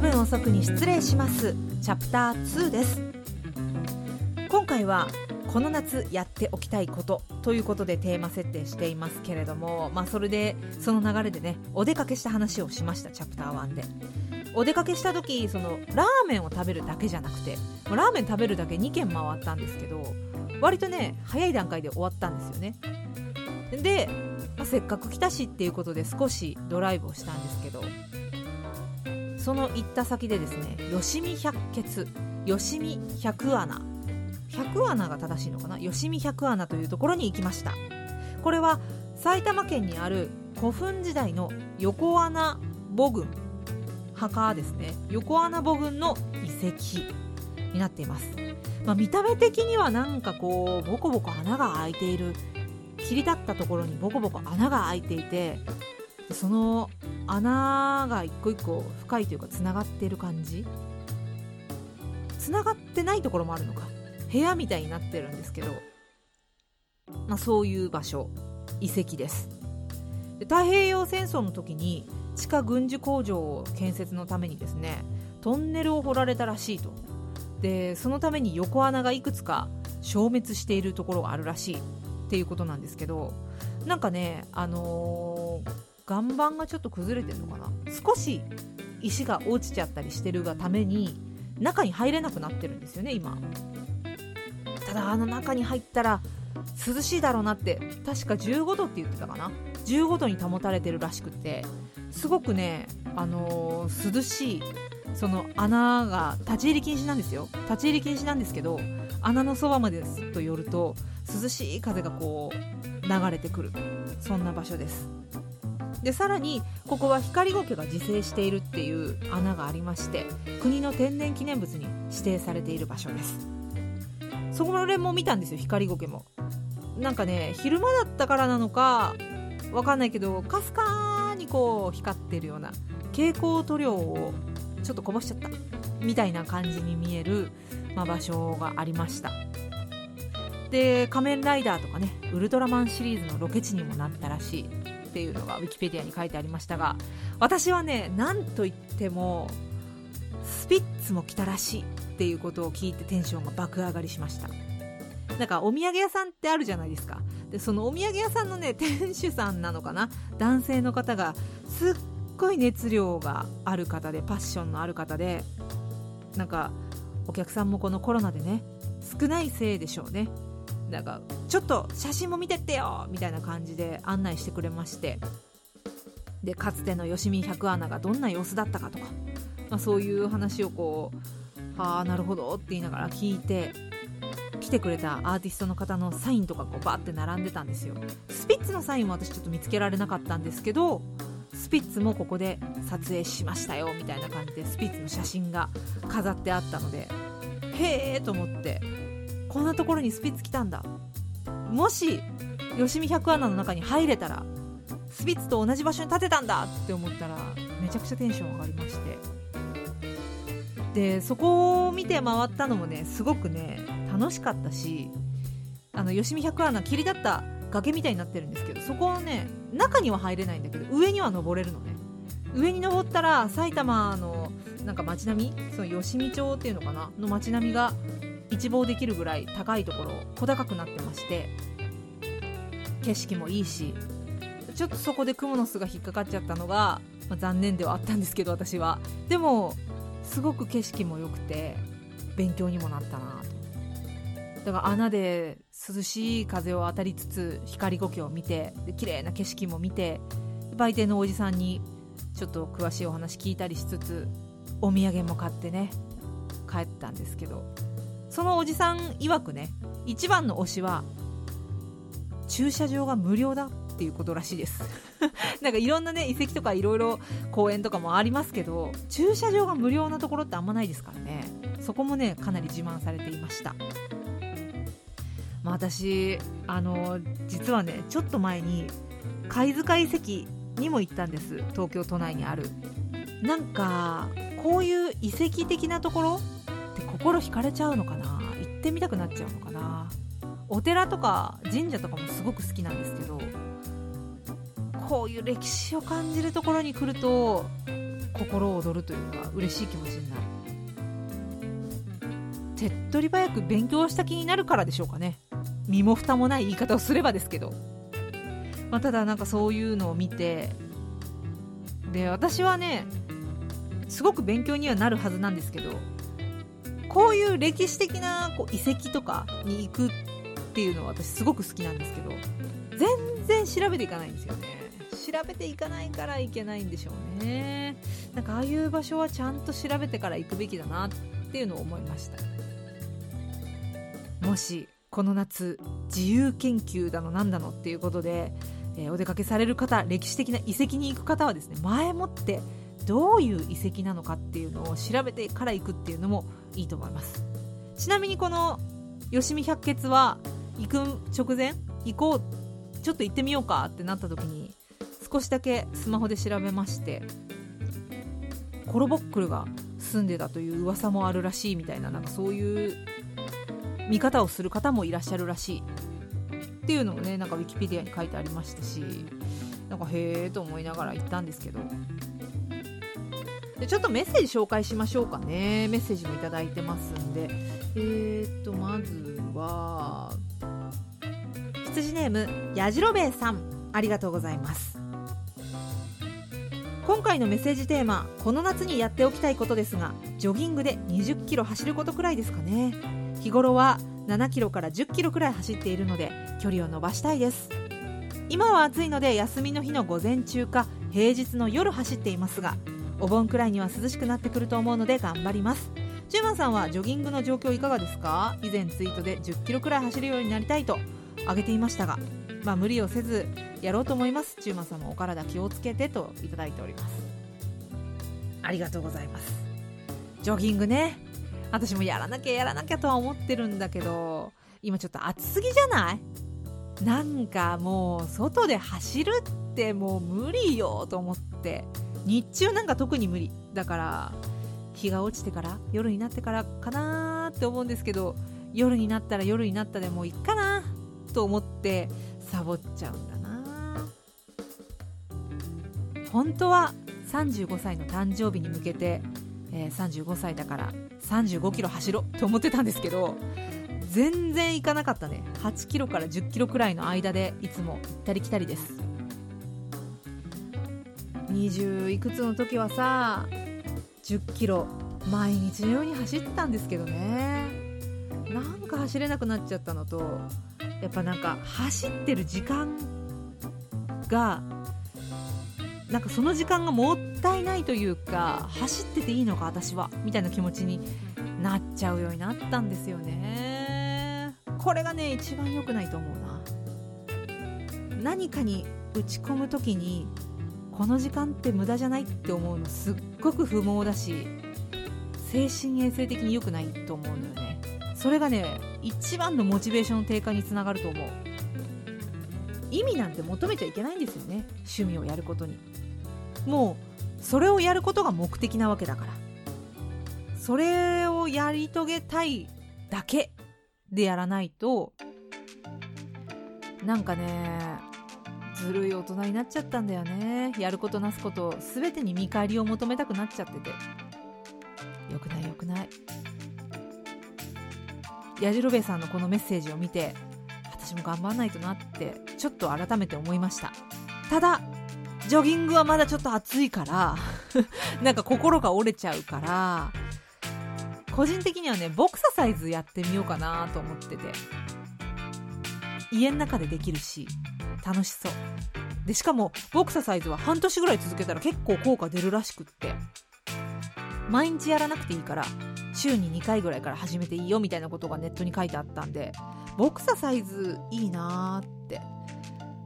分遅くに失礼します。チャプター2です。今回はこの夏やっておきたいことということでテーマ設定していますけれども、まあ、それでその流れでねお出かけした話をしましたチャプター1で。お出かけした時そのラーメンを食べるだけじゃなくてラーメン食べるだけ2軒回ったんですけど割とね早い段階で終わったんですよね。で、まあ、せっかく来たしっていうことで少しドライブをしたんですけどその行った先でですね吉見百穴吉見百穴。百穴が正しいのかな？吉見百穴というところに行きました。これは埼玉県にある古墳時代の横穴母群墓ですね。横穴母群の遺跡になっています、まあ、見た目的にはなんかこうボコボコ穴が開いている切り立ったところにボコボコ穴が開いていてその穴が一個一個深いというかつながってる感じ？つながってないところもあるのか？部屋みたいになってるんですけど、まあ、そういう場所。遺跡です。で太平洋戦争の時に地下軍需工場を建設のためにですねトンネルを掘られたらしいと。でそのために横穴がいくつか消滅しているところがあるらしいっていうことなんですけど。なんかねあのー、岩盤がちょっと崩れてるのかな？少し石が落ちちゃったりしてるがために中に入れなくなってるんですよね今。ただあの中に入ったら涼しいだろうなって確か15度って言ってたかな？15度に保たれてるらしくてすごくね、あのー、涼しいその穴が立ち入り禁止なんですよ。立ち入り禁止なんですけど穴のそばまですと寄ると涼しい風がこう流れてくる。そんな場所です。でさらにここは光苔が自生しているっていう穴がありまして国の天然記念物に指定されている場所です。そこらも見たんですよ光苔も。なんかね昼間だったからなのかわかんないけどかすかにこう光ってるような蛍光塗料をちょっとこぼしちゃったみたいな感じに見える、まあ、場所がありました。で仮面ライダーとかねウルトラマンシリーズのロケ地にもなったらしい。っていうのがウィキペディアに書いてありましたが私はね何と言ってもスピッツも来たらしいっていうことを聞いてテンションが爆上がりしました。なんかお土産屋さんってあるじゃないですか。でそのお土産屋さんのね 店主さんなのかな。男性の方がすっごい熱量がある方でパッションのある方でなんかお客さんもこのコロナでね少ないせいでしょうね。なんかちょっと写真も見てってよみたいな感じで案内してくれまして。でかつての吉見百穴がどんな様子だったかとか、まあ、そういう話をこうはあなるほどって言いながら聞いて来てくれたアーティストの方のサインとかこうバーって並んでたんですよ。スピッツのサインも私ちょっと見つけられなかったんですけどスピッツもここで撮影しましたよみたいな感じでスピッツの写真が飾ってあったのでへえと思って。こんなところにスピッツ来たんだ。もし吉見百穴の中に入れたらスピッツと同じ場所に建てたんだ。って思ったらめちゃくちゃテンション上がりまして。でそこを見て回ったのもねすごくね楽しかったしあの吉見百穴切り立った崖みたいになってるんですけどそこをね中には入れないんだけど上には登れるのね。上に登ったら埼玉のなんか街並み？その吉見町っていうのかな？の街並みが一望できるぐらい高いところ小高くなってまして景色もいいしちょっとそこでクモの巣が引っかかっちゃったのが、まあ、残念ではあったんですけど私は。でもすごく景色も良くて勉強にもなったなと。だから穴で涼しい風を当たりつつ光苔を見てで綺麗な景色も見て売店のおじさんにちょっと詳しいお話聞いたりしつつお土産も買ってね帰ったんですけど。そのおじさん曰くね一番の推しは駐車場が無料だっていうことらしいです。なんかいろんなね遺跡とかいろいろ公園とかもありますけど駐車場が無料なところってあんまないですからね。そこもねかなり自慢されていました。まあ、私あの実はねちょっと前に貝塚遺跡にも行ったんです。東京都内にある。なんかこういう遺跡的なところ心惹かれちゃうのかな？行ってみたくなっちゃうのかな？お寺とか神社とかもすごく好きなんですけどこういう歴史を感じるところに来ると心躍るというか嬉しい気持ちになる。手っ取り早く勉強した気になるからでしょうかね。身も蓋もない言い方をすればですけど、まあ、ただなんかそういうのを見てで私はねすごく勉強にはなるはずなんですけどこういう歴史的なこう遺跡とかに行くっていうのは私すごく好きなんですけど全然調べていかないんですよね。調べていかないからいけないんでしょうね。なんかああいう場所はちゃんと調べてから行くべきだなっていうのを思いました。もしこの夏自由研究だのなんだのっていうことで、えー、お出かけされる方歴史的な遺跡に行く方はですね前もってどういう遺跡なのかっていうのを調べてから行くっていうのもいいと思います。ちなみにこの吉見百穴は行く直前行こうちょっと行ってみようかってなった時に少しだけスマホで調べましてコロボックルが住んでたという噂もあるらしいみたいななんかそういう見方をする方もいらっしゃるらしいっていうのもねなんかウィキペディアに書いてありましたしなんかへえと思いながら行ったんですけどでちょっとメッセージ紹介しましょうかね。メッセージも頂いてますんで。えー、っとまずは羊ネームやじろべえさん。ありがとうございます。今回のメッセージテーマこの夏にやっておきたいことですがジョギングで20キロ走ることくらいですかね。日頃は7キロから10キロくらい走っているので距離を伸ばしたいです。今は暑いので休みの日の午前中か平日の夜走っていますがお盆くらいには涼しくなってくると思うので頑張ります。ジューマンさんはジョギングの状況いかがですか？以前ツイートで10キロくらい走るようになりたいと挙げていましたがまあ無理をせずやろうと思います。ジューマンさんもお体気をつけてといただいております。ありがとうございます。ジョギングね。私もやらなきゃやらなきゃとは思ってるんだけど今ちょっと暑すぎじゃない？なんかもう外で走るってもう無理よと思って。日中なんか特に無理だから日が落ちてから夜になってからかなって思うんですけど夜になったら夜になったでもういっかなと思ってサボっちゃうんだな本当は35歳の誕生日に向けて、えー、35歳だから35キロ走ろうと思ってたんですけど全然行かなかったね。8キロから10キロくらいの間でいつも行ったり来たりです。20いくつの時はさ10キロ毎日のように走ってたんですけどね。なんか走れなくなっちゃったのとやっぱなんか走ってる時間がなんかその時間がもったいないというか走ってていいのか私はみたいな気持ちになっちゃうようになったんですよね。これがね一番良くないと思うな。何かに打ち込む時にこの時間って無駄じゃないって思うのすっごく不毛だし精神衛生的に良くないと思うのよね。それがね一番のモチベーションの低下につながると思う。意味なんて求めちゃいけないんですよね趣味をやることに。もうそれをやることが目的なわけだから。それをやり遂げたいだけでやらないとなんかねずるい大人になっちゃったんだよね。やることなすこと全てに見返りを求めたくなっちゃってて。よくないよくない。やじろべえさんのこのメッセージを見て私も頑張らないとなってちょっと改めて思いました。ただジョギングはまだちょっと暑いから なんか心が折れちゃうから個人的にはねボクササイズやってみようかなと思ってて。家の中でできるし楽しそう。でしかもボクササイズは半年ぐらい続けたら結構効果出るらしくって。毎日やらなくていいから週に2回ぐらいから始めていいよみたいなことがネットに書いてあったんでボクササイズいいなーって。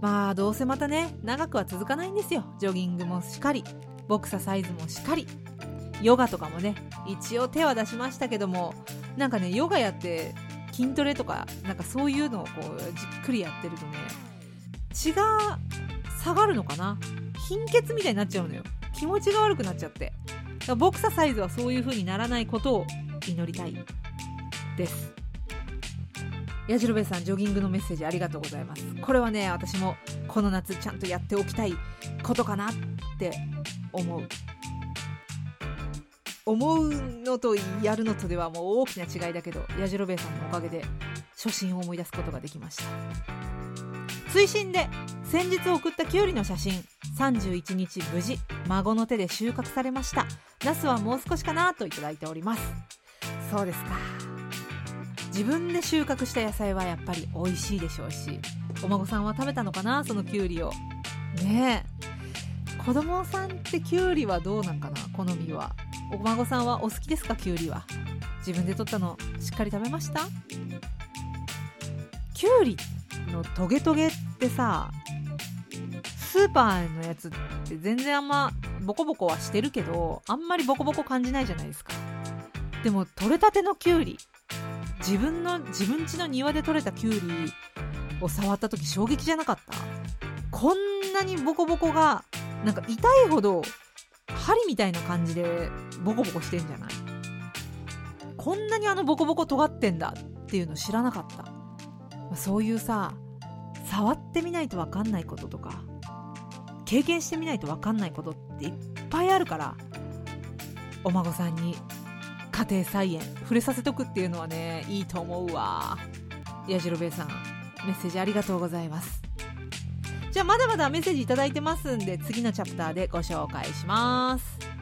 まあどうせまたね長くは続かないんですよ。ジョギングもしっかりボクササイズもしっかり。ヨガとかもね一応手は出しましたけどもなんかねヨガやって筋トレとかなんかそういうのをこうじっくりやってるとね血が下がるのかな？貧血みたいになっちゃうのよ。気持ちが悪くなっちゃって。ボクササイズはそういう風にならないことを祈りたいです。やじろべえさんジョギングのメッセージありがとうございます。これはね私もこの夏ちゃんとやっておきたいことかなって思う。思うのとやるのとではもう大きな違いだけどやじろべえさんのおかげで初心を思い出すことができました。追伸で先日送ったきゅうりの写真31日無事孫の手で収穫されました。ナスはもう少しかなといいております。そうですか。自分で収穫した野菜はやっぱり美味しいでしょうしお孫さんは食べたのかなそのきゅうりを。ねえ。子供さんってきゅうりはどうなんかな好みは。お孫さんはお好きですかきゅうりは？自分で取ったのしっかり食べました？きゅうりのトゲトゲってさスーパーのやつって全然あんまボコボコはしてるけどあんまりボコボコ感じないじゃないですか。でも取れたてのきゅうり自分の自分家の庭で採れたきゅうりを触った時衝撃じゃなかった？こんなにボコボコがなんか痛いほど針みたいな感じでボコボコしてんじゃない？こんなにあのボコボコ尖ってんだっていうの知らなかった。まそういうさ触ってみないと分かんないこととか経験してみないと分かんないことっていっぱいあるからお孫さんに家庭菜園触れさせとくっていうのはねいいと思うわ。やじろべえさんメッセージありがとうございます。じゃあまだまだメッセージ頂いてますんで次のチャプターでご紹介します。